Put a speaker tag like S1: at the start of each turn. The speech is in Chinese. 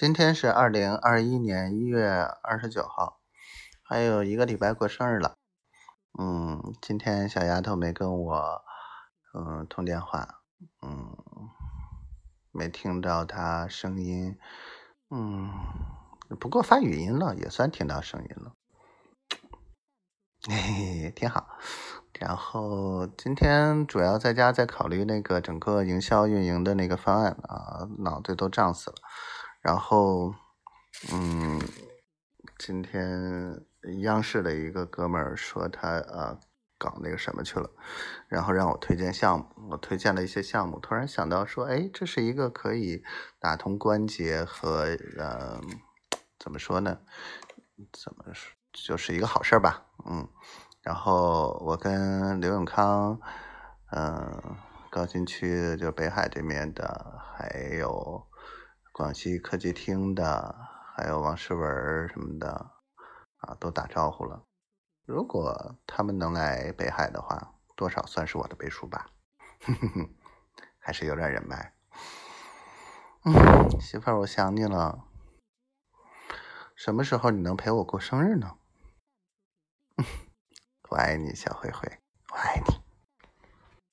S1: 今天是二零二一年一月二十九号，还有一个礼拜过生日了。嗯，今天小丫头没跟我嗯通电话，嗯，没听到她声音，嗯，不过发语音了，也算听到声音了，嘿嘿，挺好。然后今天主要在家在考虑那个整个营销运营的那个方案啊，脑子都胀死了。然后，嗯，今天央视的一个哥们儿说他呃搞那个什么去了，然后让我推荐项目，我推荐了一些项目，突然想到说，哎，这是一个可以打通关节和呃怎么说呢？怎么说就是一个好事儿吧，嗯。然后我跟刘永康，嗯，高新区就北海这边的，还有。广西科技厅的，还有王诗文什么的，啊，都打招呼了。如果他们能来北海的话，多少算是我的背书吧，还是有点人脉。嗯，媳妇儿，我想你了。什么时候你能陪我过生日呢？我爱你，小灰灰，我爱你。